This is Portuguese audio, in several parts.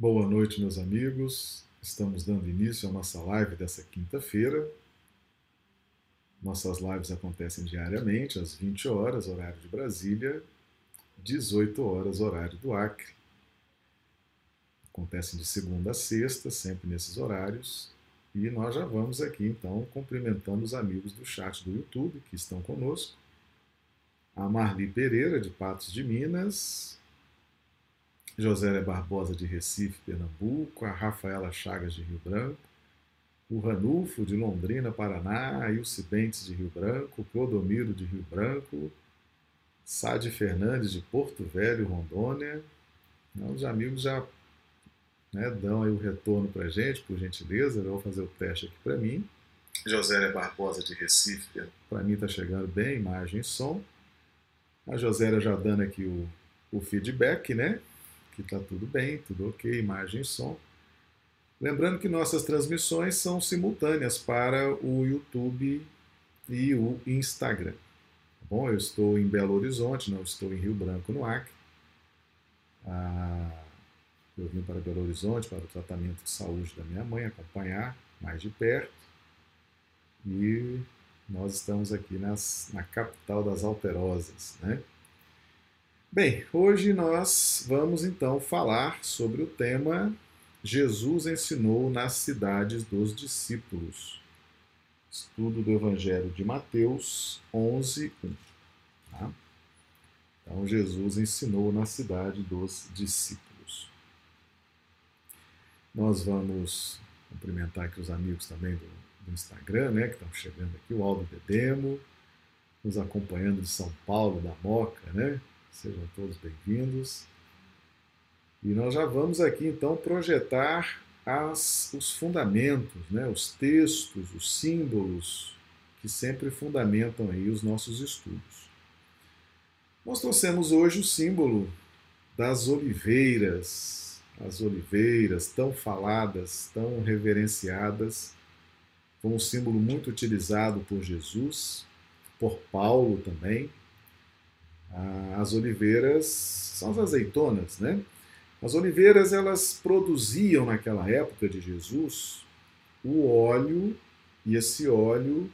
Boa noite, meus amigos. Estamos dando início à nossa live dessa quinta-feira. Nossas lives acontecem diariamente, às 20 horas, horário de Brasília, 18 horas, horário do Acre. Acontecem de segunda a sexta, sempre nesses horários. E nós já vamos aqui, então, cumprimentando os amigos do chat do YouTube que estão conosco. A Marli Pereira, de Patos de Minas, Josélia Barbosa de Recife, Pernambuco, a Rafaela Chagas de Rio Branco, o Ranulfo de Londrina, Paraná, a Ilse Bentes de Rio Branco, Clodomiro de Rio Branco, Sade Fernandes de Porto Velho, Rondônia. Então, os amigos já né, dão aí o retorno para a gente, por gentileza. Eu vou fazer o teste aqui para mim. Josélia Barbosa de Recife, para mim está chegando bem, imagem e som. A Josélia já dando aqui o, o feedback, né? Que está tudo bem, tudo ok, imagem e som. Lembrando que nossas transmissões são simultâneas para o YouTube e o Instagram. Tá bom, eu estou em Belo Horizonte, não estou em Rio Branco, no Acre. Ah, eu vim para Belo Horizonte para o tratamento de saúde da minha mãe, acompanhar mais de perto. E nós estamos aqui nas, na capital das Alterosas, né? Bem, hoje nós vamos então falar sobre o tema Jesus ensinou nas cidades dos discípulos. Estudo do Evangelho de Mateus 11, 1. Tá? Então, Jesus ensinou na cidade dos discípulos. Nós vamos cumprimentar aqui os amigos também do, do Instagram, né, que estão chegando aqui, o Aldo Bedemo, nos acompanhando de São Paulo, da Moca, né? Sejam todos bem-vindos. E nós já vamos aqui então projetar as, os fundamentos, né, os textos, os símbolos que sempre fundamentam aí os nossos estudos. Nós trouxemos hoje o símbolo das oliveiras, as oliveiras tão faladas, tão reverenciadas, foi um símbolo muito utilizado por Jesus, por Paulo também, as oliveiras são as azeitonas, né? As oliveiras elas produziam naquela época de Jesus o óleo e esse óleo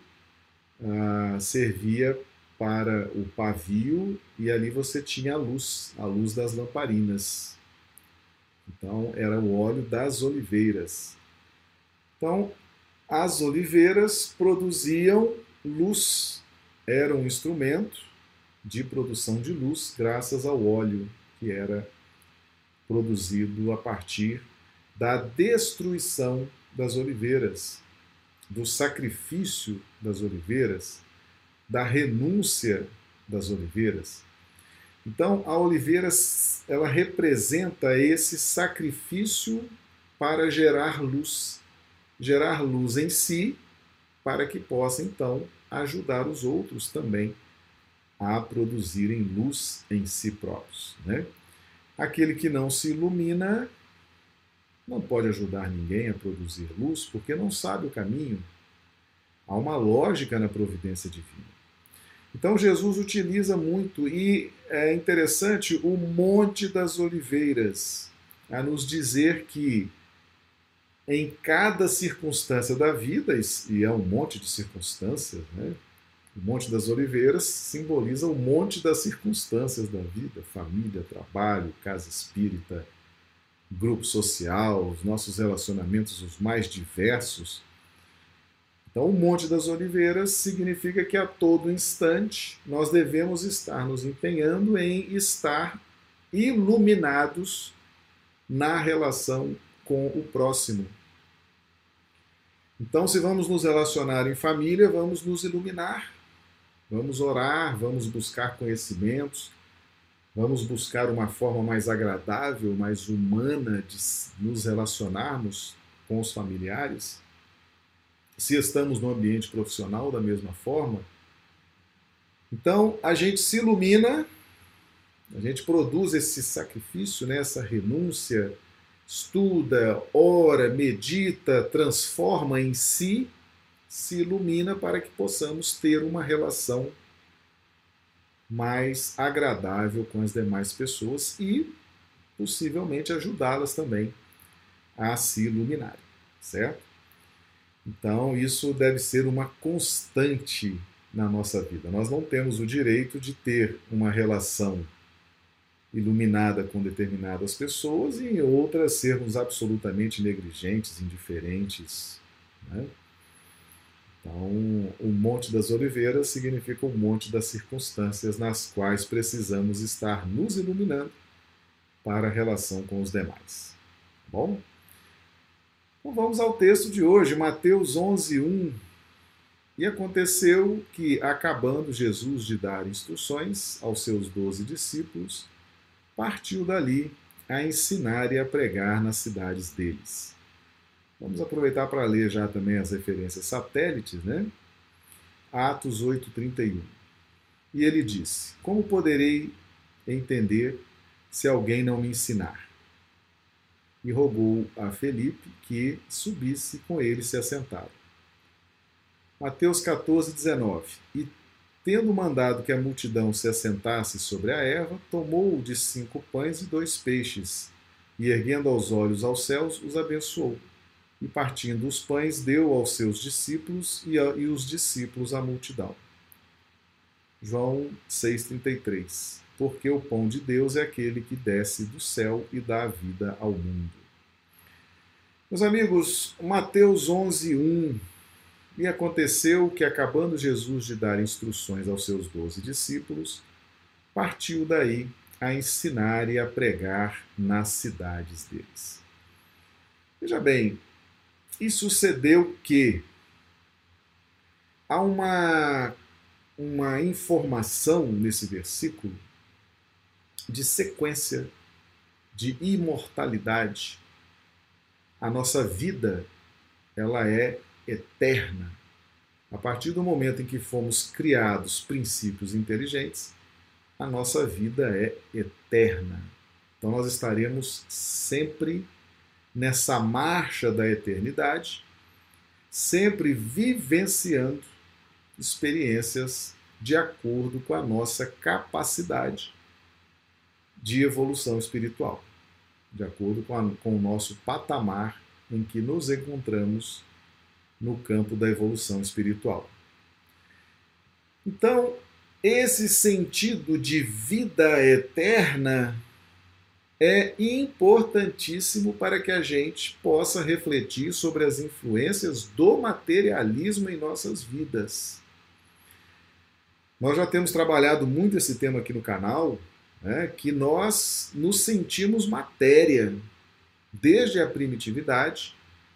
ah, servia para o pavio e ali você tinha a luz, a luz das lamparinas. Então era o óleo das oliveiras. Então as oliveiras produziam luz, era um instrumento de produção de luz graças ao óleo que era produzido a partir da destruição das oliveiras, do sacrifício das oliveiras, da renúncia das oliveiras. Então, a oliveira ela representa esse sacrifício para gerar luz, gerar luz em si, para que possa então ajudar os outros também a produzirem luz em si próprios. Né? Aquele que não se ilumina não pode ajudar ninguém a produzir luz porque não sabe o caminho. Há uma lógica na providência divina. Então Jesus utiliza muito, e é interessante, o Monte das Oliveiras, a nos dizer que em cada circunstância da vida, e é um monte de circunstâncias, né? O Monte das Oliveiras simboliza o monte das circunstâncias da vida, família, trabalho, casa espírita, grupo social, os nossos relacionamentos os mais diversos. Então, o Monte das Oliveiras significa que a todo instante nós devemos estar nos empenhando em estar iluminados na relação com o próximo. Então, se vamos nos relacionar em família, vamos nos iluminar Vamos orar, vamos buscar conhecimentos, vamos buscar uma forma mais agradável, mais humana de nos relacionarmos com os familiares. Se estamos no ambiente profissional, da mesma forma. Então, a gente se ilumina, a gente produz esse sacrifício, né, essa renúncia, estuda, ora, medita, transforma em si se ilumina para que possamos ter uma relação mais agradável com as demais pessoas e possivelmente ajudá-las também a se iluminarem, certo? Então, isso deve ser uma constante na nossa vida. Nós não temos o direito de ter uma relação iluminada com determinadas pessoas e em outras sermos absolutamente negligentes, indiferentes. Né? Então, o Monte das Oliveiras significa o monte das circunstâncias nas quais precisamos estar nos iluminando para a relação com os demais. Tá bom? Então vamos ao texto de hoje, Mateus 11, 1. E aconteceu que, acabando Jesus de dar instruções aos seus doze discípulos, partiu dali a ensinar e a pregar nas cidades deles. Vamos aproveitar para ler já também as referências satélites, né? Atos 8:31. E ele disse: Como poderei entender se alguém não me ensinar? E rogou a Felipe que subisse com ele se assentaram. Mateus 14:19. E Tendo mandado que a multidão se assentasse sobre a erva, tomou de cinco pães e dois peixes, e erguendo os olhos aos céus, os abençoou. E partindo os pães, deu aos seus discípulos e, a, e os discípulos à multidão. João 6,33 Porque o pão de Deus é aquele que desce do céu e dá vida ao mundo. Meus amigos, Mateus 11:1 e aconteceu que, acabando Jesus de dar instruções aos seus doze discípulos, partiu daí a ensinar e a pregar nas cidades deles. Veja bem, e sucedeu que há uma, uma informação nesse versículo de sequência, de imortalidade. A nossa vida, ela é eterna. A partir do momento em que fomos criados princípios inteligentes, a nossa vida é eterna. Então nós estaremos sempre nessa marcha da eternidade, sempre vivenciando experiências de acordo com a nossa capacidade de evolução espiritual, de acordo com, a, com o nosso patamar em que nos encontramos no campo da evolução espiritual. Então, esse sentido de vida eterna é importantíssimo para que a gente possa refletir sobre as influências do materialismo em nossas vidas. Nós já temos trabalhado muito esse tema aqui no canal, né, que nós nos sentimos matéria desde a primitividade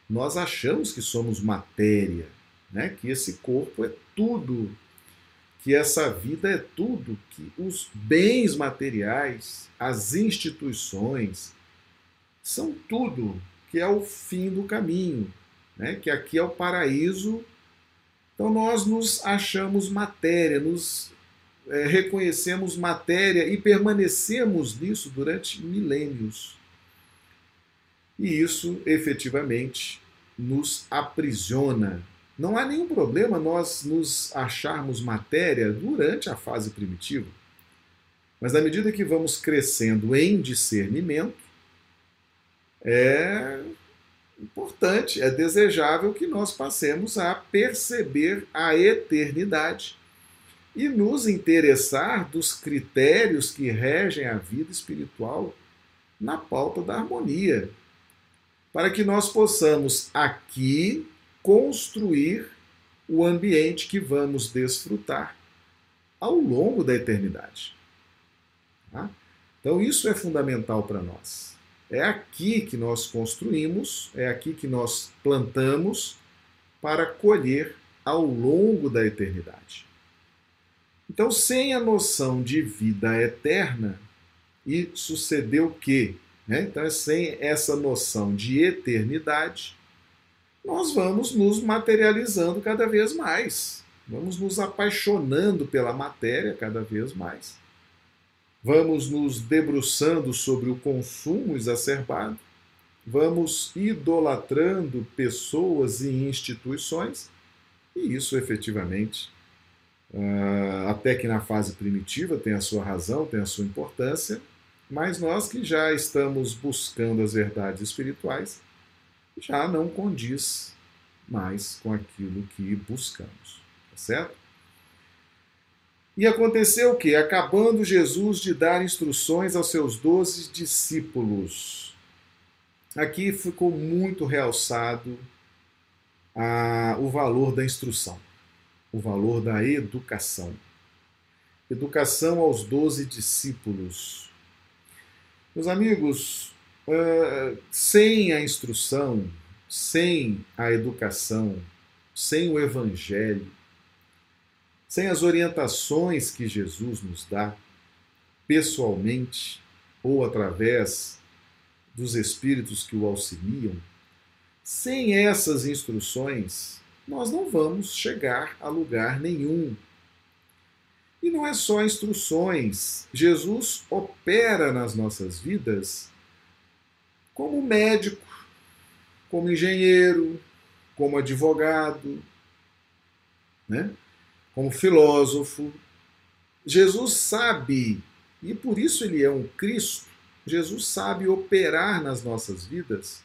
nós achamos que somos matéria, né? que esse corpo é tudo, que essa vida é tudo, que os bens materiais, as instituições, são tudo, que é o fim do caminho, né? que aqui é o paraíso. Então nós nos achamos matéria, nos é, reconhecemos matéria e permanecemos nisso durante milênios. E isso efetivamente nos aprisiona. Não há nenhum problema nós nos acharmos matéria durante a fase primitiva. Mas à medida que vamos crescendo em discernimento, é importante, é desejável que nós passemos a perceber a eternidade e nos interessar dos critérios que regem a vida espiritual na pauta da harmonia, para que nós possamos aqui construir o ambiente que vamos desfrutar ao longo da eternidade. Tá? Então, isso é fundamental para nós. É aqui que nós construímos, é aqui que nós plantamos para colher ao longo da eternidade. Então, sem a noção de vida eterna, e sucedeu que né? Então, sem essa noção de eternidade, nós vamos nos materializando cada vez mais, vamos nos apaixonando pela matéria cada vez mais, vamos nos debruçando sobre o consumo exacerbado, vamos idolatrando pessoas e instituições, e isso efetivamente, ah, até que na fase primitiva tem a sua razão, tem a sua importância, mas nós que já estamos buscando as verdades espirituais, já não condiz mais com aquilo que buscamos, tá certo? E aconteceu o que? Acabando Jesus de dar instruções aos seus doze discípulos. Aqui ficou muito realçado a, o valor da instrução, o valor da educação. Educação aos doze discípulos. Meus amigos, sem a instrução, sem a educação, sem o evangelho, sem as orientações que Jesus nos dá, pessoalmente ou através dos espíritos que o auxiliam, sem essas instruções, nós não vamos chegar a lugar nenhum. E não é só instruções. Jesus opera nas nossas vidas como médico, como engenheiro, como advogado, né? como filósofo. Jesus sabe, e por isso ele é um Cristo, Jesus sabe operar nas nossas vidas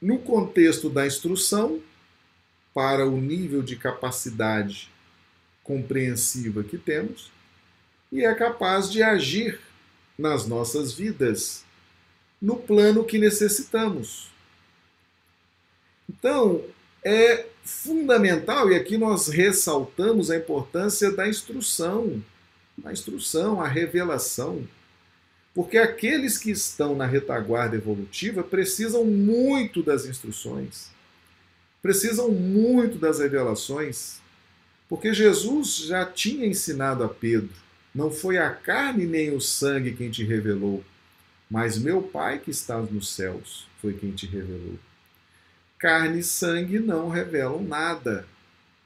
no contexto da instrução, para o nível de capacidade compreensiva que temos, e é capaz de agir nas nossas vidas no plano que necessitamos. Então, é fundamental, e aqui nós ressaltamos a importância da instrução, a instrução, a revelação. Porque aqueles que estão na retaguarda evolutiva precisam muito das instruções, precisam muito das revelações, porque Jesus já tinha ensinado a Pedro: não foi a carne nem o sangue quem te revelou, mas meu Pai que está nos céus foi quem te revelou carne e sangue não revelam nada.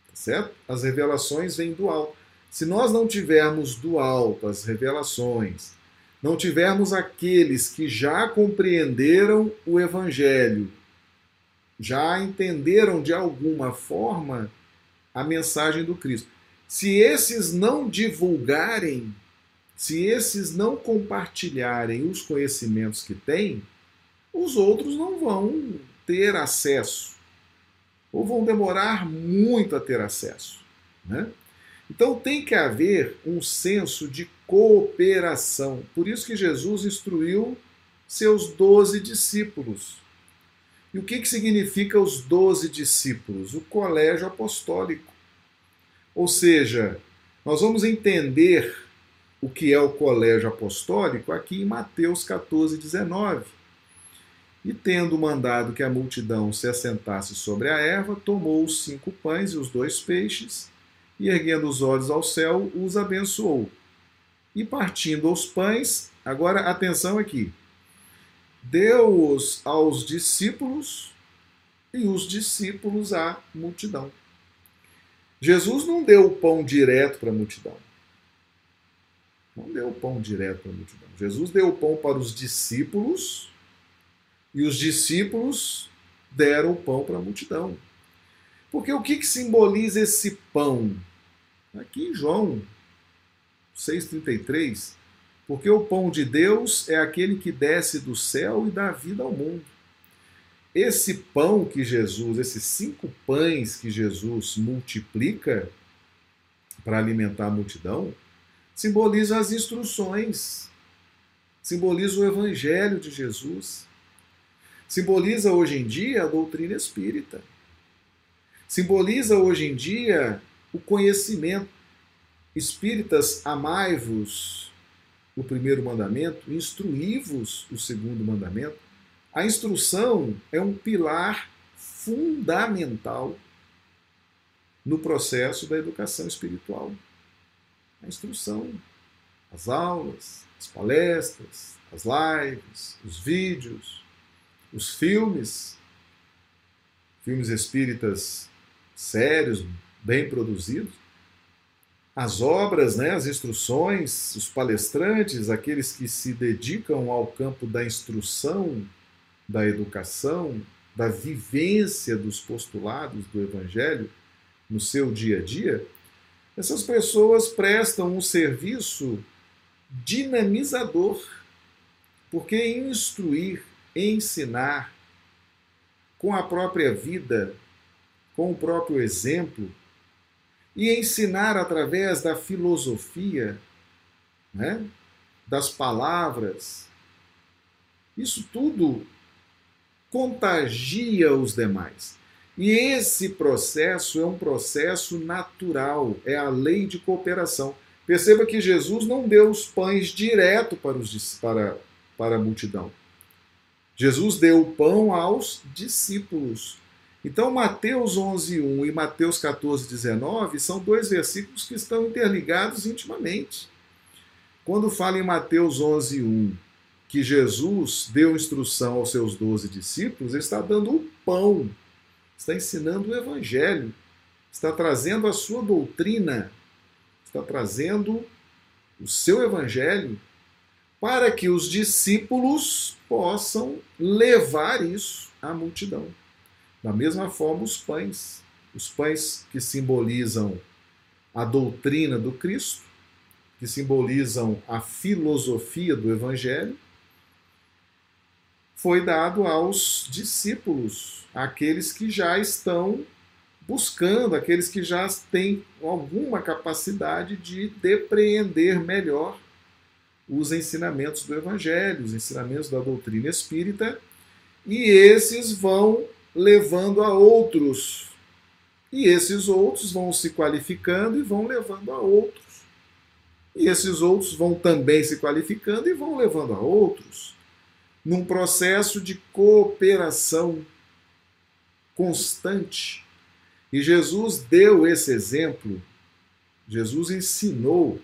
Tá certo? As revelações vêm do alto. Se nós não tivermos do alto as revelações, não tivermos aqueles que já compreenderam o Evangelho, já entenderam de alguma forma a mensagem do Cristo. Se esses não divulgarem, se esses não compartilharem os conhecimentos que têm, os outros não vão ter acesso, ou vão demorar muito a ter acesso. Né? Então tem que haver um senso de cooperação. Por isso que Jesus instruiu seus doze discípulos. E o que, que significa os doze discípulos? O colégio apostólico. Ou seja, nós vamos entender o que é o colégio apostólico aqui em Mateus 14, 19 e tendo mandado que a multidão se assentasse sobre a erva, tomou os cinco pães e os dois peixes, e erguendo os olhos ao céu, os abençoou. E partindo os pães, agora atenção aqui, deu-os aos discípulos e os discípulos à multidão. Jesus não deu o pão direto para a multidão. Não deu o pão direto para a multidão. Jesus deu o pão para os discípulos e os discípulos deram o pão para a multidão. Porque o que, que simboliza esse pão? Aqui em João 6,33, porque o pão de Deus é aquele que desce do céu e dá vida ao mundo. Esse pão que Jesus, esses cinco pães que Jesus multiplica para alimentar a multidão, simboliza as instruções, simboliza o evangelho de Jesus simboliza hoje em dia a doutrina espírita. Simboliza hoje em dia o conhecimento. Espíritas, amai-vos, o primeiro mandamento, instruí-vos, o segundo mandamento. A instrução é um pilar fundamental no processo da educação espiritual. A instrução, as aulas, as palestras, as lives, os vídeos, os filmes, filmes espíritas sérios, bem produzidos, as obras, né, as instruções, os palestrantes, aqueles que se dedicam ao campo da instrução, da educação, da vivência dos postulados do Evangelho no seu dia a dia, essas pessoas prestam um serviço dinamizador, porque instruir ensinar com a própria vida, com o próprio exemplo, e ensinar através da filosofia, né, das palavras. Isso tudo contagia os demais. E esse processo é um processo natural, é a lei de cooperação. Perceba que Jesus não deu os pães direto para, os, para, para a multidão. Jesus deu o pão aos discípulos. Então, Mateus 11:1 e Mateus 14:19 são dois versículos que estão interligados intimamente. Quando fala em Mateus 11:1 que Jesus deu instrução aos seus doze discípulos, ele está dando o pão, está ensinando o evangelho, está trazendo a sua doutrina, está trazendo o seu evangelho para que os discípulos possam levar isso à multidão. Da mesma forma, os pães, os pães que simbolizam a doutrina do Cristo, que simbolizam a filosofia do Evangelho, foi dado aos discípulos, aqueles que já estão buscando, aqueles que já têm alguma capacidade de depreender melhor os ensinamentos do Evangelho, os ensinamentos da doutrina espírita, e esses vão levando a outros. E esses outros vão se qualificando e vão levando a outros. E esses outros vão também se qualificando e vão levando a outros. Num processo de cooperação constante. E Jesus deu esse exemplo, Jesus ensinou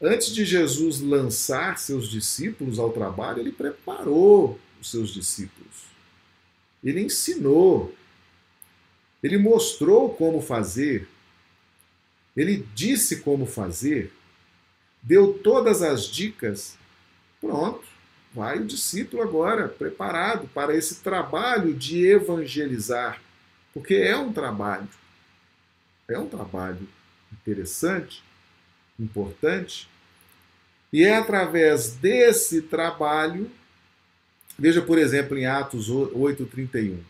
Antes de Jesus lançar seus discípulos ao trabalho, ele preparou os seus discípulos. Ele ensinou. Ele mostrou como fazer. Ele disse como fazer. Deu todas as dicas. Pronto. Vai o discípulo agora, preparado para esse trabalho de evangelizar. Porque é um trabalho. É um trabalho interessante importante. E é através desse trabalho, veja por exemplo em Atos 8:31.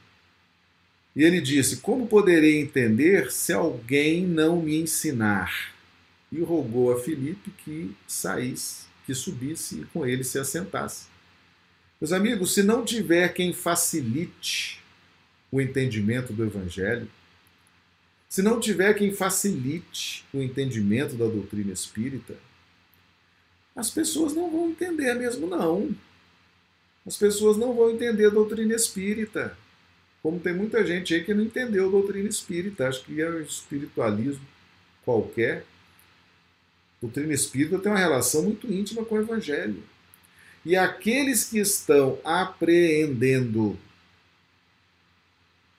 E ele disse: Como poderei entender se alguém não me ensinar? E rogou a Filipe que saísse, que subisse e com ele se assentasse. Meus amigos, se não tiver quem facilite o entendimento do Evangelho, se não tiver quem facilite o entendimento da doutrina espírita, as pessoas não vão entender mesmo, não. As pessoas não vão entender a doutrina espírita. Como tem muita gente aí que não entendeu a doutrina espírita, acho que é um espiritualismo qualquer. A doutrina espírita tem uma relação muito íntima com o evangelho. E aqueles que estão apreendendo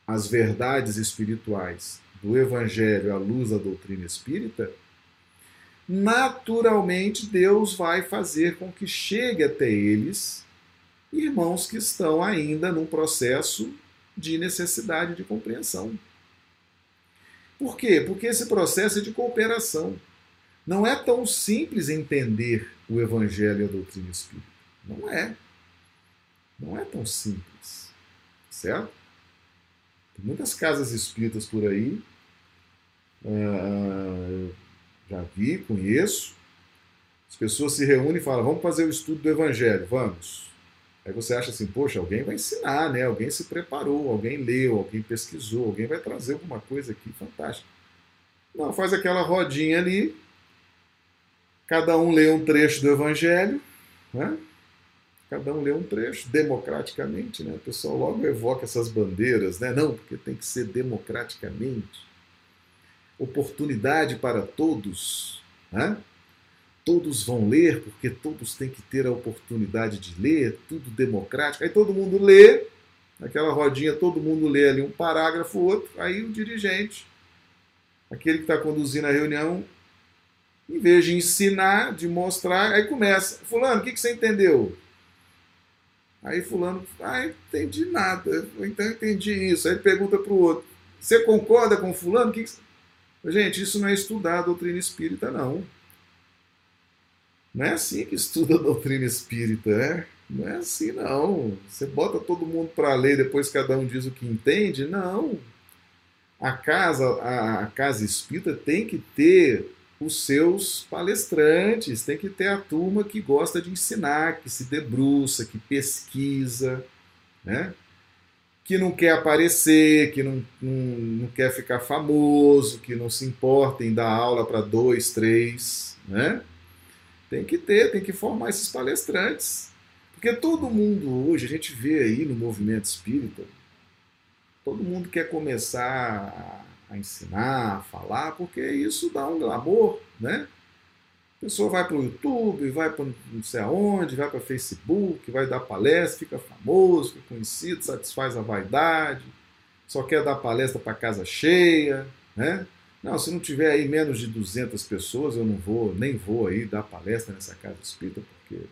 as verdades espirituais do Evangelho à luz da doutrina espírita, naturalmente Deus vai fazer com que chegue até eles irmãos que estão ainda num processo de necessidade de compreensão. Por quê? Porque esse processo é de cooperação. Não é tão simples entender o Evangelho e a doutrina espírita. Não é. Não é tão simples. Certo? Tem muitas casas espíritas por aí Uh, já vi, conheço. As pessoas se reúnem e falam: vamos fazer o estudo do Evangelho, vamos. Aí você acha assim: poxa, alguém vai ensinar, né? Alguém se preparou, alguém leu, alguém pesquisou, alguém vai trazer alguma coisa aqui fantástica. Não, faz aquela rodinha ali, cada um lê um trecho do Evangelho, né? Cada um lê um trecho, democraticamente, né? O pessoal logo evoca essas bandeiras, né? Não, porque tem que ser democraticamente oportunidade para todos. Né? Todos vão ler, porque todos têm que ter a oportunidade de ler, tudo democrático. Aí todo mundo lê, naquela rodinha, todo mundo lê ali um parágrafo, outro, aí o dirigente, aquele que está conduzindo a reunião, em vez de ensinar, de mostrar, aí começa. Fulano, o que, que você entendeu? Aí fulano, ah, entendi nada, então entendi isso. Aí ele pergunta para o outro, você concorda com fulano? Que, que Gente, isso não é estudar a doutrina espírita, não. Não é assim que estuda a doutrina espírita, né? Não é assim, não. Você bota todo mundo para ler, depois cada um diz o que entende. Não. A casa, a casa espírita tem que ter os seus palestrantes, tem que ter a turma que gosta de ensinar, que se debruça, que pesquisa, né? que não quer aparecer, que não, não, não quer ficar famoso, que não se importa em dar aula para dois, três, né? Tem que ter, tem que formar esses palestrantes. Porque todo mundo hoje, a gente vê aí no movimento espírita, todo mundo quer começar a, ensinar, a falar, porque isso dá um glamour, né? A pessoa vai para o YouTube, vai para não sei aonde, vai para Facebook, vai dar palestra, fica famoso, fica conhecido, satisfaz a vaidade, só quer dar palestra para casa cheia, né? Não, se não tiver aí menos de 200 pessoas, eu não vou, nem vou aí dar palestra nessa casa espírita, porque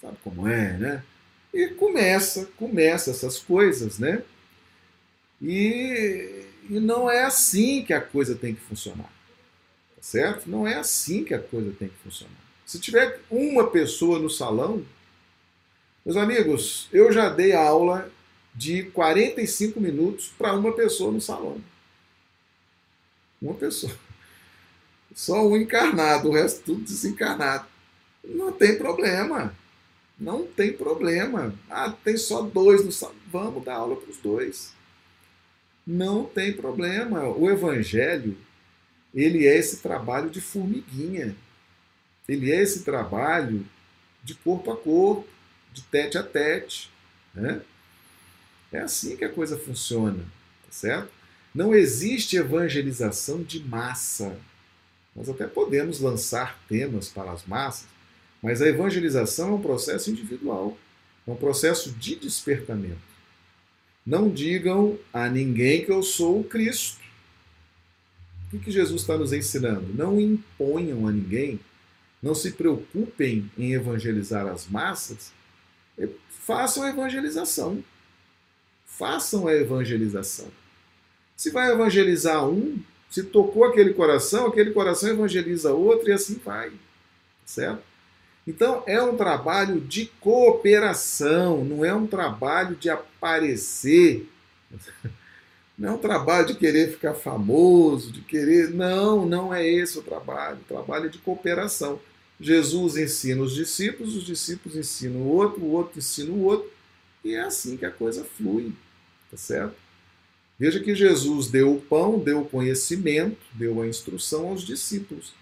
sabe como é, né? E começa, começa essas coisas, né? E, e não é assim que a coisa tem que funcionar certo? Não é assim que a coisa tem que funcionar. Se tiver uma pessoa no salão, meus amigos, eu já dei aula de 45 minutos para uma pessoa no salão. Uma pessoa. Só um encarnado, o resto tudo desencarnado. Não tem problema. Não tem problema. Ah, tem só dois no salão. Vamos dar aula para os dois. Não tem problema. O evangelho ele é esse trabalho de formiguinha. Ele é esse trabalho de corpo a corpo, de tete a tete. Né? É assim que a coisa funciona, tá certo? Não existe evangelização de massa. Nós até podemos lançar temas para as massas, mas a evangelização é um processo individual, é um processo de despertamento. Não digam a ninguém que eu sou o Cristo. O que, que Jesus está nos ensinando? Não imponham a ninguém, não se preocupem em evangelizar as massas, façam a evangelização. Façam a evangelização. Se vai evangelizar um, se tocou aquele coração, aquele coração evangeliza outro e assim vai. Certo? Então é um trabalho de cooperação, não é um trabalho de aparecer. Não é um trabalho de querer ficar famoso, de querer. Não, não é esse o trabalho. O trabalho é de cooperação. Jesus ensina os discípulos, os discípulos ensinam o outro, o outro ensina o outro, e é assim que a coisa flui. Tá certo? Veja que Jesus deu o pão, deu o conhecimento, deu a instrução aos discípulos.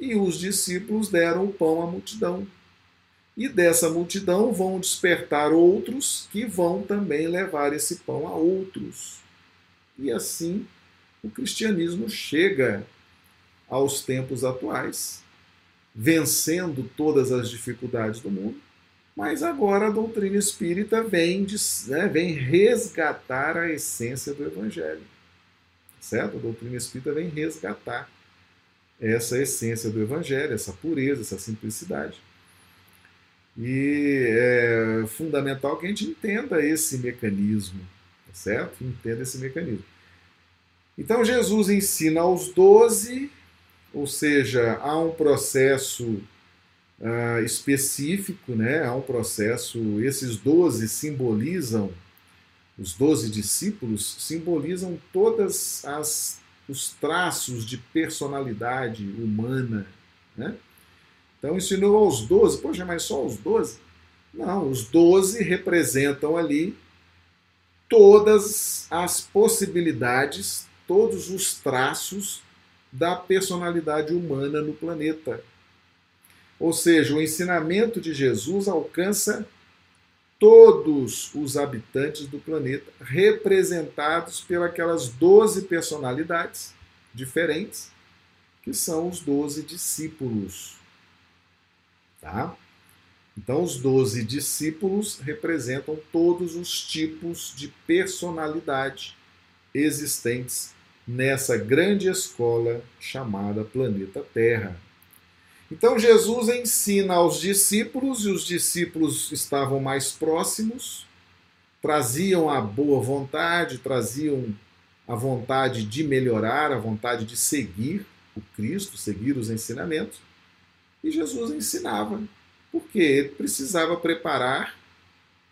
E os discípulos deram o pão à multidão. E dessa multidão vão despertar outros que vão também levar esse pão a outros. E assim o cristianismo chega aos tempos atuais, vencendo todas as dificuldades do mundo, mas agora a doutrina espírita vem, de, né, vem resgatar a essência do Evangelho. Certo? A doutrina espírita vem resgatar essa essência do Evangelho, essa pureza, essa simplicidade. E é fundamental que a gente entenda esse mecanismo, tá certo? Entenda esse mecanismo. Então Jesus ensina aos doze, ou seja, há um processo uh, específico, né? há um processo, esses doze simbolizam, os doze discípulos simbolizam todas as os traços de personalidade humana. Né? Então ensinou aos doze, poxa, mas só os doze? Não, os doze representam ali todas as possibilidades, todos os traços da personalidade humana no planeta. Ou seja, o ensinamento de Jesus alcança todos os habitantes do planeta, representados pelas doze personalidades diferentes, que são os doze discípulos. Tá? Então, os doze discípulos representam todos os tipos de personalidade existentes nessa grande escola chamada planeta Terra. Então Jesus ensina aos discípulos, e os discípulos estavam mais próximos, traziam a boa vontade, traziam a vontade de melhorar, a vontade de seguir o Cristo, seguir os ensinamentos. E Jesus ensinava, porque ele precisava preparar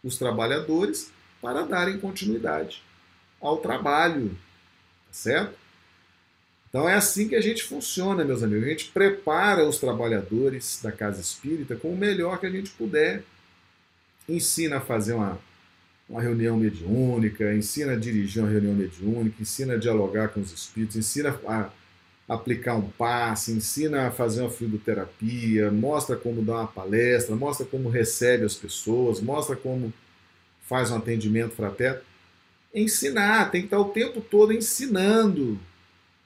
os trabalhadores para darem continuidade ao trabalho, tá certo? Então é assim que a gente funciona, meus amigos. A gente prepara os trabalhadores da casa espírita com o melhor que a gente puder. Ensina a fazer uma, uma reunião mediúnica, ensina a dirigir uma reunião mediúnica, ensina a dialogar com os espíritos, ensina a aplicar um passe, ensina a fazer uma fluidoterapia, mostra como dar uma palestra, mostra como recebe as pessoas, mostra como faz um atendimento fraterno. Ensinar, tem que estar o tempo todo ensinando.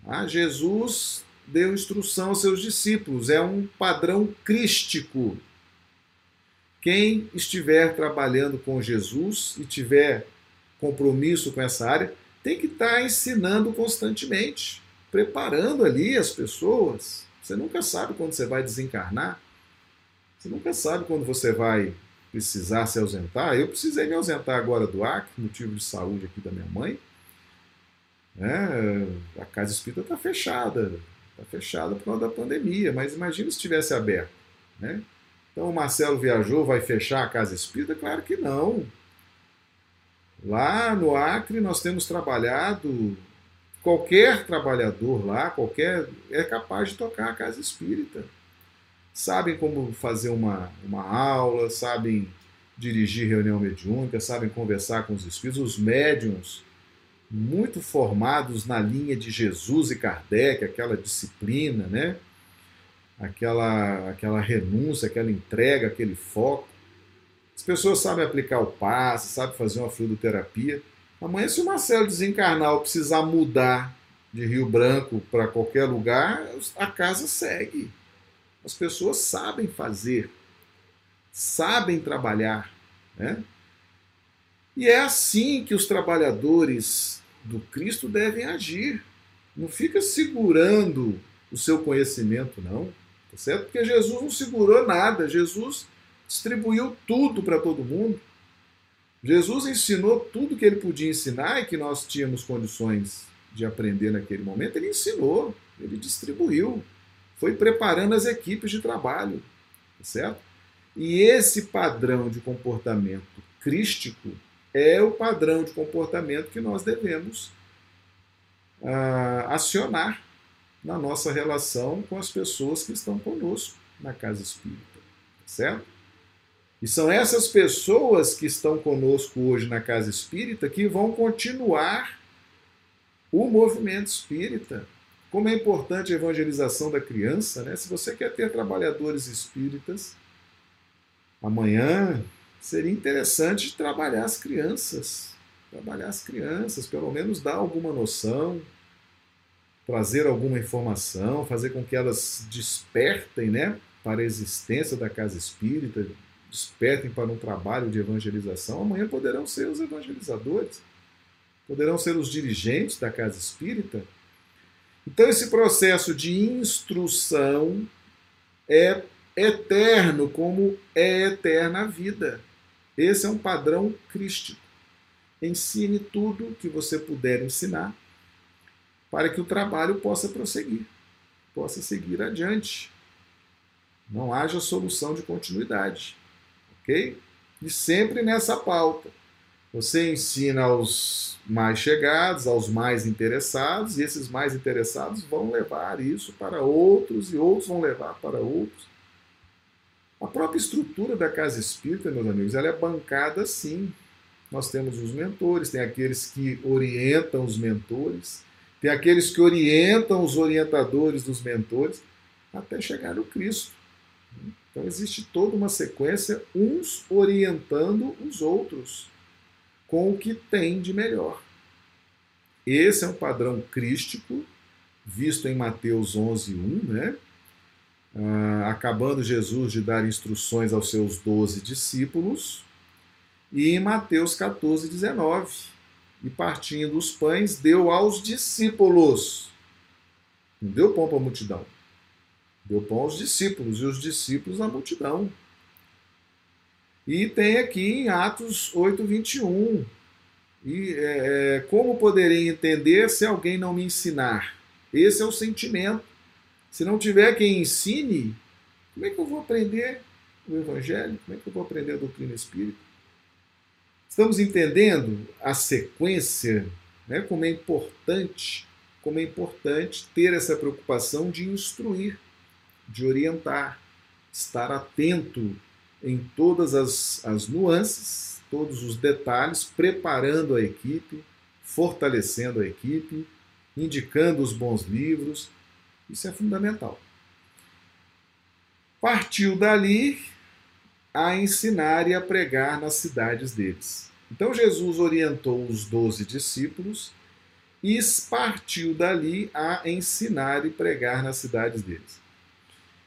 Ah, Jesus deu instrução aos seus discípulos, é um padrão crístico. Quem estiver trabalhando com Jesus e tiver compromisso com essa área, tem que estar ensinando constantemente, preparando ali as pessoas. Você nunca sabe quando você vai desencarnar. Você nunca sabe quando você vai precisar se ausentar. Eu precisei me ausentar agora do Acre, motivo de saúde aqui da minha mãe. É, a casa espírita está fechada, está fechada por causa da pandemia, mas imagina se estivesse aberto. Né? Então o Marcelo viajou, vai fechar a casa espírita? Claro que não. Lá no Acre nós temos trabalhado, qualquer trabalhador lá, qualquer, é capaz de tocar a casa espírita sabem como fazer uma, uma aula, sabem dirigir reunião mediúnica, sabem conversar com os espíritos, os médiums muito formados na linha de Jesus e Kardec, aquela disciplina, né? Aquela, aquela renúncia, aquela entrega, aquele foco. As pessoas sabem aplicar o passe, sabem fazer uma fluidoterapia. Amanhã, se o Marcelo desencarnar ou precisar mudar de Rio Branco para qualquer lugar, a casa segue. As pessoas sabem fazer, sabem trabalhar. Né? E é assim que os trabalhadores do Cristo devem agir. Não fica segurando o seu conhecimento, não. Tá certo? Porque Jesus não segurou nada. Jesus distribuiu tudo para todo mundo. Jesus ensinou tudo que ele podia ensinar e que nós tínhamos condições de aprender naquele momento. Ele ensinou, ele distribuiu foi preparando as equipes de trabalho, tá certo? E esse padrão de comportamento crístico é o padrão de comportamento que nós devemos ah, acionar na nossa relação com as pessoas que estão conosco na casa espírita, tá certo? E são essas pessoas que estão conosco hoje na casa espírita que vão continuar o movimento espírita, como é importante a evangelização da criança, né? Se você quer ter trabalhadores espíritas, amanhã seria interessante trabalhar as crianças, trabalhar as crianças, pelo menos dar alguma noção, trazer alguma informação, fazer com que elas despertem, né, para a existência da casa espírita, despertem para um trabalho de evangelização. Amanhã poderão ser os evangelizadores, poderão ser os dirigentes da casa espírita então, esse processo de instrução é eterno, como é eterna a vida. Esse é um padrão crístico. Ensine tudo que você puder ensinar para que o trabalho possa prosseguir, possa seguir adiante. Não haja solução de continuidade. Ok? E sempre nessa pauta. Você ensina aos mais chegados, aos mais interessados, e esses mais interessados vão levar isso para outros, e outros vão levar para outros. A própria estrutura da casa espírita, meus amigos, ela é bancada sim. Nós temos os mentores, tem aqueles que orientam os mentores, tem aqueles que orientam os orientadores dos mentores, até chegar no Cristo. Então existe toda uma sequência, uns orientando os outros com o que tem de melhor. Esse é um padrão crístico, visto em Mateus 11, 1, né? Ah, acabando Jesus de dar instruções aos seus doze discípulos, e em Mateus 14, 19, e partindo os pães, deu aos discípulos. Não deu pão para a multidão. Deu pão aos discípulos, e os discípulos à multidão. E tem aqui em Atos 8, 21. E é, é, como poderei entender se alguém não me ensinar? Esse é o sentimento. Se não tiver quem ensine, como é que eu vou aprender o Evangelho? Como é que eu vou aprender a doutrina espírita? Estamos entendendo a sequência, né, como é importante, como é importante ter essa preocupação de instruir, de orientar, estar atento em todas as, as nuances, todos os detalhes, preparando a equipe, fortalecendo a equipe, indicando os bons livros. Isso é fundamental. Partiu dali a ensinar e a pregar nas cidades deles. Então Jesus orientou os doze discípulos e partiu dali a ensinar e pregar nas cidades deles.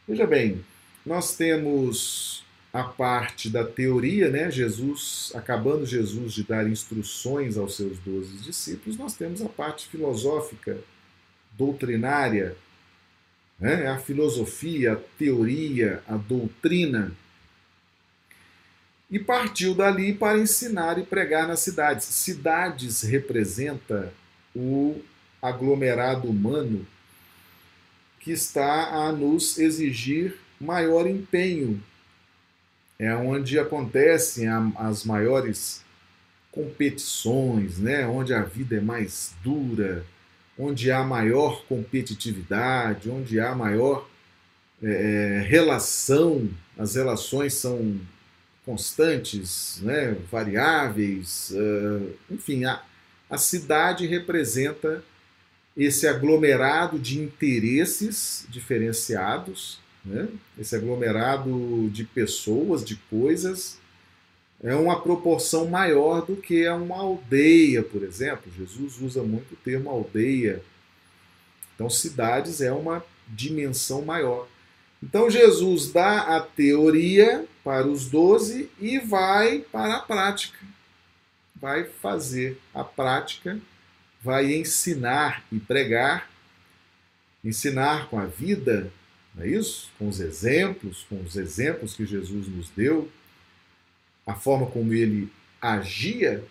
Veja bem, nós temos a parte da teoria, né? Jesus, acabando Jesus de dar instruções aos seus doze discípulos, nós temos a parte filosófica, doutrinária, né? a filosofia, a teoria, a doutrina. E partiu dali para ensinar e pregar nas cidades. Cidades representa o aglomerado humano que está a nos exigir maior empenho é onde acontecem as maiores competições, né? onde a vida é mais dura, onde há maior competitividade, onde há maior é, é, relação, as relações são constantes, né? variáveis, uh, enfim, a, a cidade representa esse aglomerado de interesses diferenciados né? esse aglomerado de pessoas, de coisas, é uma proporção maior do que uma aldeia, por exemplo. Jesus usa muito o termo aldeia. Então, cidades é uma dimensão maior. Então, Jesus dá a teoria para os doze e vai para a prática. Vai fazer a prática, vai ensinar e pregar, ensinar com a vida, não é isso? Com os exemplos, com os exemplos que Jesus nos deu, a forma como ele agia,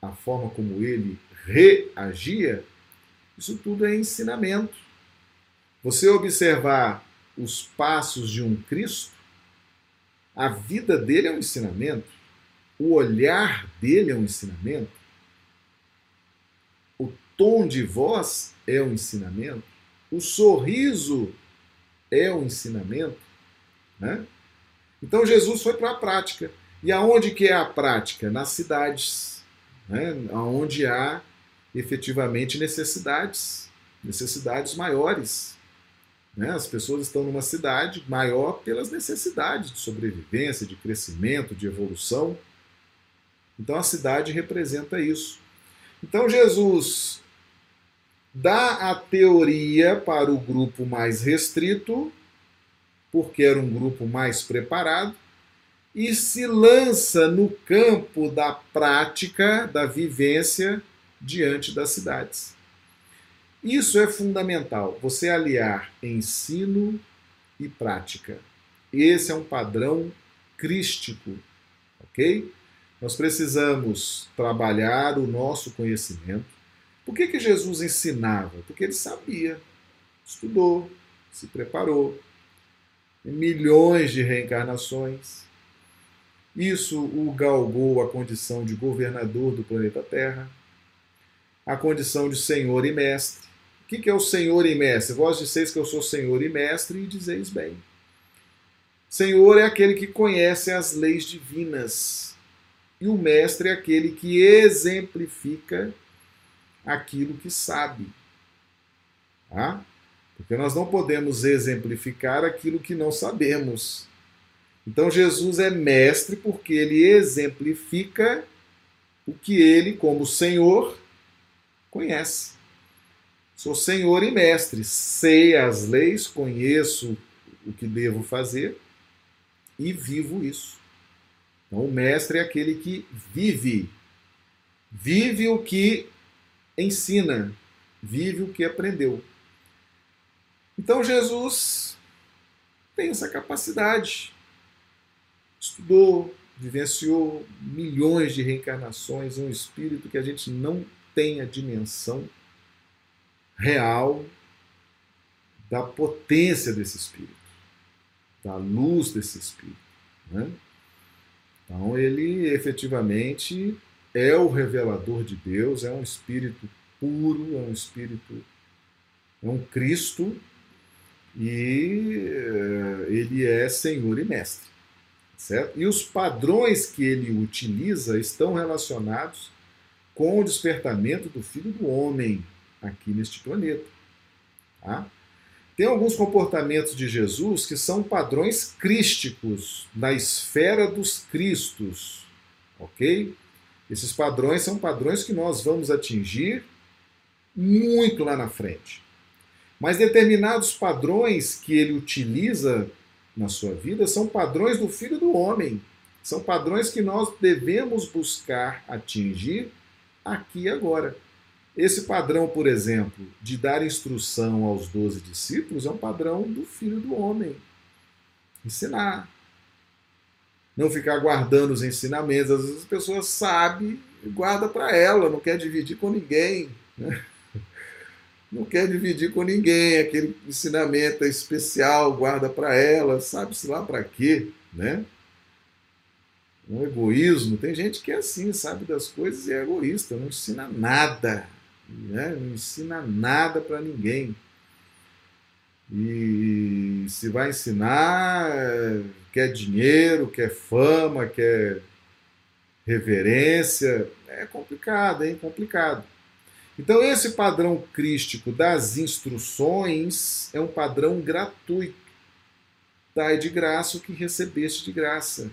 a forma como ele reagia, isso tudo é ensinamento. Você observar os passos de um Cristo, a vida dele é um ensinamento, o olhar dele é um ensinamento, o tom de voz é um ensinamento, o sorriso é o ensinamento. Né? Então Jesus foi para a prática. E aonde que é a prática? Nas cidades, né? onde há efetivamente necessidades, necessidades maiores. Né? As pessoas estão numa cidade maior pelas necessidades de sobrevivência, de crescimento, de evolução. Então a cidade representa isso. Então Jesus dá a teoria para o grupo mais restrito, porque era um grupo mais preparado, e se lança no campo da prática, da vivência diante das cidades. Isso é fundamental, você aliar ensino e prática. Esse é um padrão crístico, ok? Nós precisamos trabalhar o nosso conhecimento, por que, que Jesus ensinava? Porque ele sabia, estudou, se preparou. Milhões de reencarnações. Isso o galgou a condição de governador do planeta Terra, a condição de senhor e mestre. O que é o senhor e mestre? Vós disseis que eu sou senhor e mestre e dizeis bem. Senhor é aquele que conhece as leis divinas, e o mestre é aquele que exemplifica aquilo que sabe. Tá? Porque nós não podemos exemplificar aquilo que não sabemos. Então Jesus é mestre porque ele exemplifica o que ele, como Senhor, conhece. Sou Senhor e mestre, sei as leis, conheço o que devo fazer e vivo isso. Então, o mestre é aquele que vive, vive o que ensina, vive o que aprendeu. Então Jesus tem essa capacidade. Estudou, vivenciou milhões de reencarnações, um espírito que a gente não tem a dimensão real da potência desse espírito, da luz desse espírito. Né? Então ele efetivamente é o revelador de Deus, é um espírito puro, é um espírito, é um Cristo e eh, ele é Senhor e Mestre. Certo? E os padrões que ele utiliza estão relacionados com o despertamento do Filho do Homem aqui neste planeta. Tá? Tem alguns comportamentos de Jesus que são padrões crísticos na esfera dos Cristos, ok? Esses padrões são padrões que nós vamos atingir muito lá na frente. Mas determinados padrões que ele utiliza na sua vida são padrões do Filho do Homem. São padrões que nós devemos buscar atingir aqui e agora. Esse padrão, por exemplo, de dar instrução aos doze discípulos é um padrão do Filho do Homem. Ensinar. Não ficar guardando os ensinamentos. Às vezes as pessoas sabem e guarda para ela, não quer dividir com ninguém. Né? Não quer dividir com ninguém. Aquele ensinamento é especial, guarda para ela, sabe-se lá para quê, né? Um egoísmo. Tem gente que é assim, sabe das coisas e é egoísta, não ensina nada né? não ensina nada para ninguém. E se vai ensinar, quer dinheiro, quer fama, quer reverência, é complicado, é complicado. Então, esse padrão crístico das instruções é um padrão gratuito. Dai de graça o que recebeste de graça.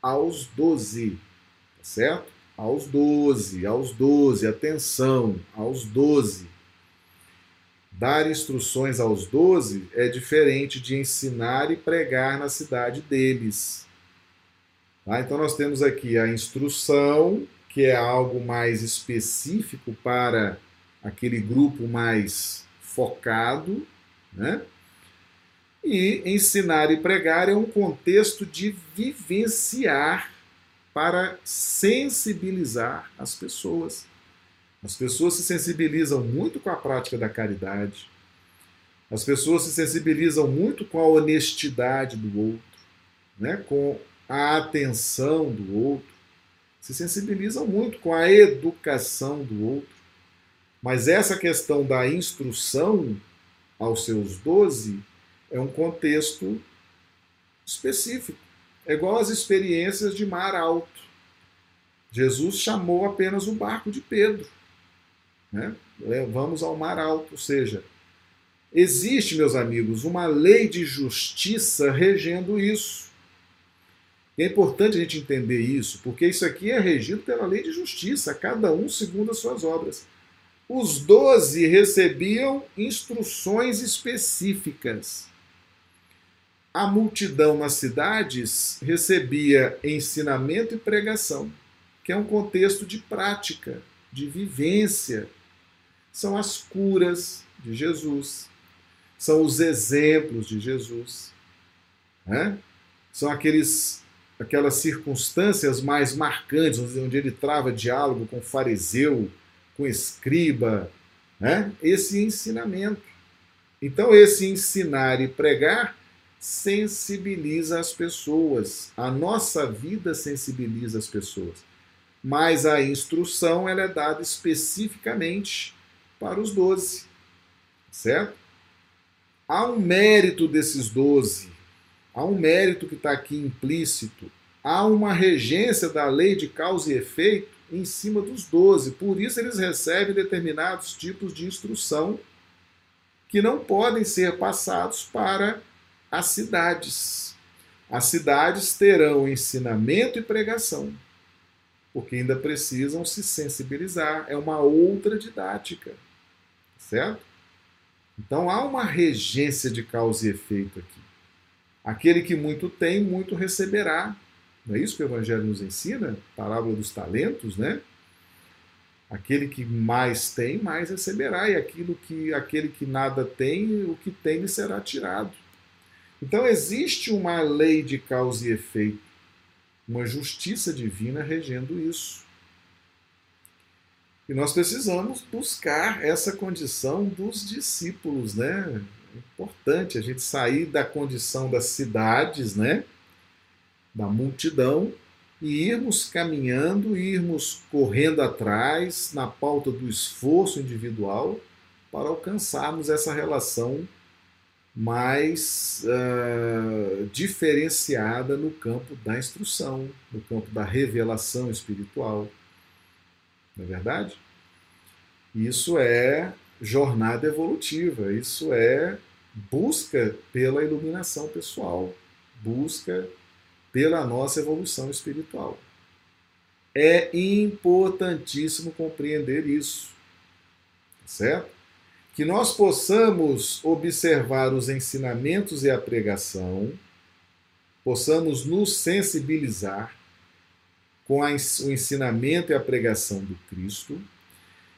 Aos doze, tá certo? aos doze, aos doze, atenção, aos doze. Dar instruções aos doze é diferente de ensinar e pregar na cidade deles. Tá? Então nós temos aqui a instrução, que é algo mais específico para aquele grupo mais focado, né? E ensinar e pregar é um contexto de vivenciar para sensibilizar as pessoas. As pessoas se sensibilizam muito com a prática da caridade. As pessoas se sensibilizam muito com a honestidade do outro, né? com a atenção do outro. Se sensibilizam muito com a educação do outro. Mas essa questão da instrução aos seus doze é um contexto específico. É igual às experiências de mar alto. Jesus chamou apenas o barco de Pedro. Né? Vamos ao mar alto, ou seja, existe, meus amigos, uma lei de justiça regendo isso. E é importante a gente entender isso, porque isso aqui é regido pela lei de justiça, cada um segundo as suas obras. Os doze recebiam instruções específicas a multidão nas cidades recebia ensinamento e pregação, que é um contexto de prática, de vivência. São as curas de Jesus, são os exemplos de Jesus, né? são aqueles, aquelas circunstâncias mais marcantes, onde ele trava diálogo com fariseu, com escriba, né? esse ensinamento. Então, esse ensinar e pregar sensibiliza as pessoas. A nossa vida sensibiliza as pessoas. Mas a instrução ela é dada especificamente para os doze. Certo? Há um mérito desses doze. Há um mérito que está aqui implícito. Há uma regência da lei de causa e efeito em cima dos doze. Por isso eles recebem determinados tipos de instrução que não podem ser passados para as cidades. As cidades terão ensinamento e pregação, porque ainda precisam se sensibilizar. É uma outra didática, certo? Então há uma regência de causa e efeito aqui. Aquele que muito tem, muito receberá. Não é isso que o Evangelho nos ensina? Parábola dos talentos, né? Aquele que mais tem, mais receberá, e aquilo que aquele que nada tem, o que tem lhe será tirado. Então existe uma lei de causa e efeito, uma justiça divina regendo isso. E nós precisamos buscar essa condição dos discípulos, né? Importante a gente sair da condição das cidades, né? da multidão e irmos caminhando, irmos correndo atrás na pauta do esforço individual para alcançarmos essa relação mais uh, diferenciada no campo da instrução, no campo da revelação espiritual. Não é verdade? Isso é jornada evolutiva, isso é busca pela iluminação pessoal, busca pela nossa evolução espiritual. É importantíssimo compreender isso, certo? Que nós possamos observar os ensinamentos e a pregação, possamos nos sensibilizar com o ensinamento e a pregação do Cristo,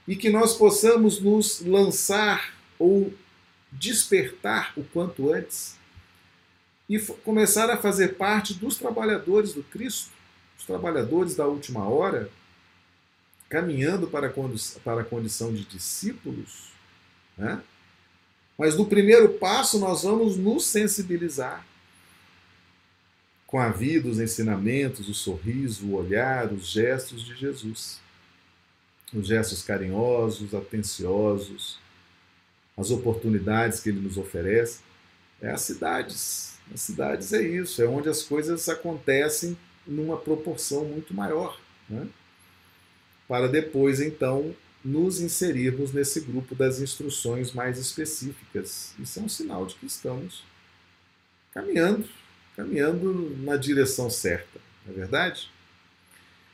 e que nós possamos nos lançar ou despertar o quanto antes e começar a fazer parte dos trabalhadores do Cristo, os trabalhadores da última hora, caminhando para a, condição de discípulos. Né? Mas no primeiro passo nós vamos nos sensibilizar com a vida, os ensinamentos, o sorriso, o olhar, os gestos de Jesus. Os gestos carinhosos, atenciosos, as oportunidades que ele nos oferece. É as cidades, nas cidades é isso, é onde as coisas acontecem numa proporção muito maior, né? para depois então nos inserirmos nesse grupo das instruções mais específicas. Isso é um sinal de que estamos caminhando, caminhando na direção certa, não é verdade?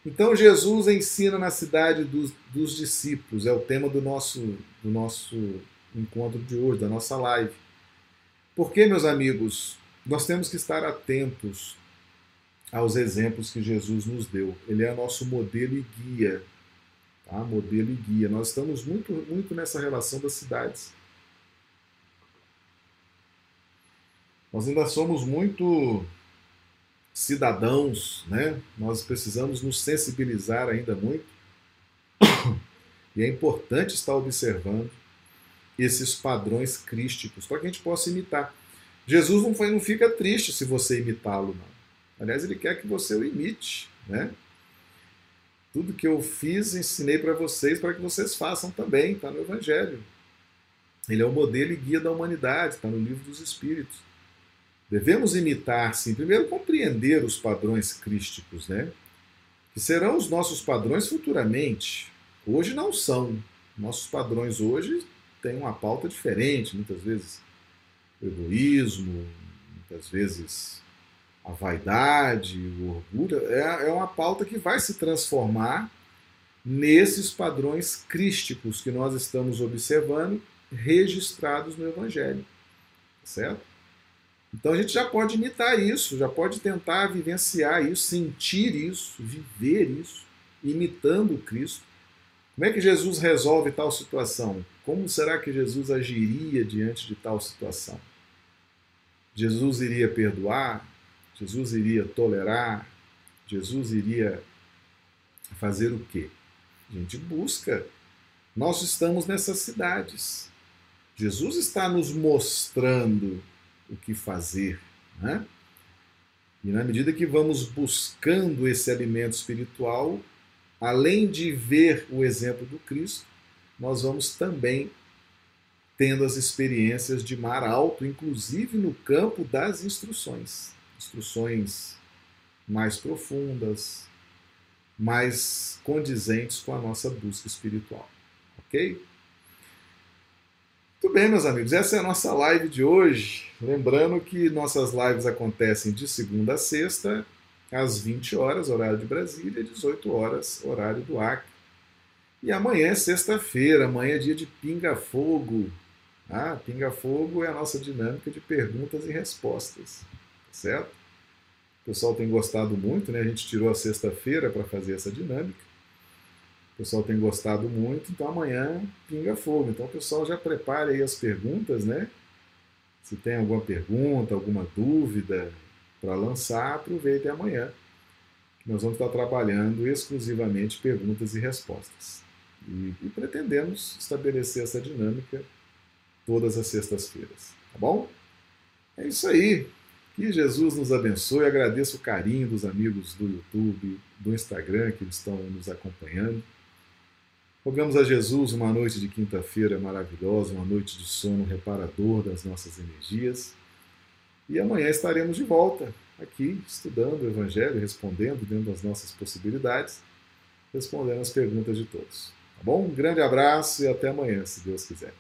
Então Jesus ensina na cidade dos, dos discípulos, é o tema do nosso, do nosso encontro de hoje, da nossa live. Por que, meus amigos, nós temos que estar atentos aos exemplos que Jesus nos deu. Ele é nosso modelo e guia. Tá? Modelo e guia. Nós estamos muito, muito nessa relação das cidades. Nós ainda somos muito cidadãos, né? Nós precisamos nos sensibilizar ainda muito. E é importante estar observando esses padrões crísticos para que a gente possa imitar. Jesus não, foi, não fica triste se você imitá-lo, não. Aliás, ele quer que você o imite, né? Tudo que eu fiz, ensinei para vocês, para que vocês façam também, está no Evangelho. Ele é o modelo e guia da humanidade, está no livro dos Espíritos. Devemos imitar, sim, primeiro compreender os padrões crísticos, né? Que serão os nossos padrões futuramente. Hoje não são. Nossos padrões hoje têm uma pauta diferente, muitas vezes o egoísmo, muitas vezes a vaidade, o orgulho, é, é uma pauta que vai se transformar nesses padrões crísticos que nós estamos observando registrados no Evangelho. Tá certo? Então a gente já pode imitar isso, já pode tentar vivenciar isso, sentir isso, viver isso, imitando o Cristo. Como é que Jesus resolve tal situação? Como será que Jesus agiria diante de tal situação? Jesus iria perdoar, Jesus iria tolerar, Jesus iria fazer o quê? A gente busca. Nós estamos nessas cidades. Jesus está nos mostrando o que fazer, né? E na medida que vamos buscando esse alimento espiritual, além de ver o exemplo do Cristo, nós vamos também tendo as experiências de mar alto, inclusive no campo das instruções. Instruções mais profundas, mais condizentes com a nossa busca espiritual. Ok? Muito bem, meus amigos, essa é a nossa live de hoje. Lembrando que nossas lives acontecem de segunda a sexta, às 20 horas, horário de Brasília, e 18 horas, horário do Acre. E amanhã é sexta-feira, amanhã é dia de pinga-fogo, ah, Pinga Fogo é a nossa dinâmica de perguntas e respostas, certo? O pessoal tem gostado muito, né? A gente tirou a sexta-feira para fazer essa dinâmica. O pessoal tem gostado muito, então amanhã pinga fogo. Então o pessoal já prepare aí as perguntas, né? Se tem alguma pergunta, alguma dúvida para lançar, aproveite amanhã. Nós vamos estar trabalhando exclusivamente perguntas e respostas. E, e pretendemos estabelecer essa dinâmica todas as sextas-feiras, tá bom? É isso aí. Que Jesus nos abençoe. Agradeço o carinho dos amigos do YouTube, do Instagram que estão nos acompanhando. Rogamos a Jesus uma noite de quinta-feira maravilhosa, uma noite de sono reparador das nossas energias. E amanhã estaremos de volta aqui, estudando o Evangelho, respondendo dentro das nossas possibilidades, respondendo as perguntas de todos. Bom? Um grande abraço e até amanhã, se Deus quiser.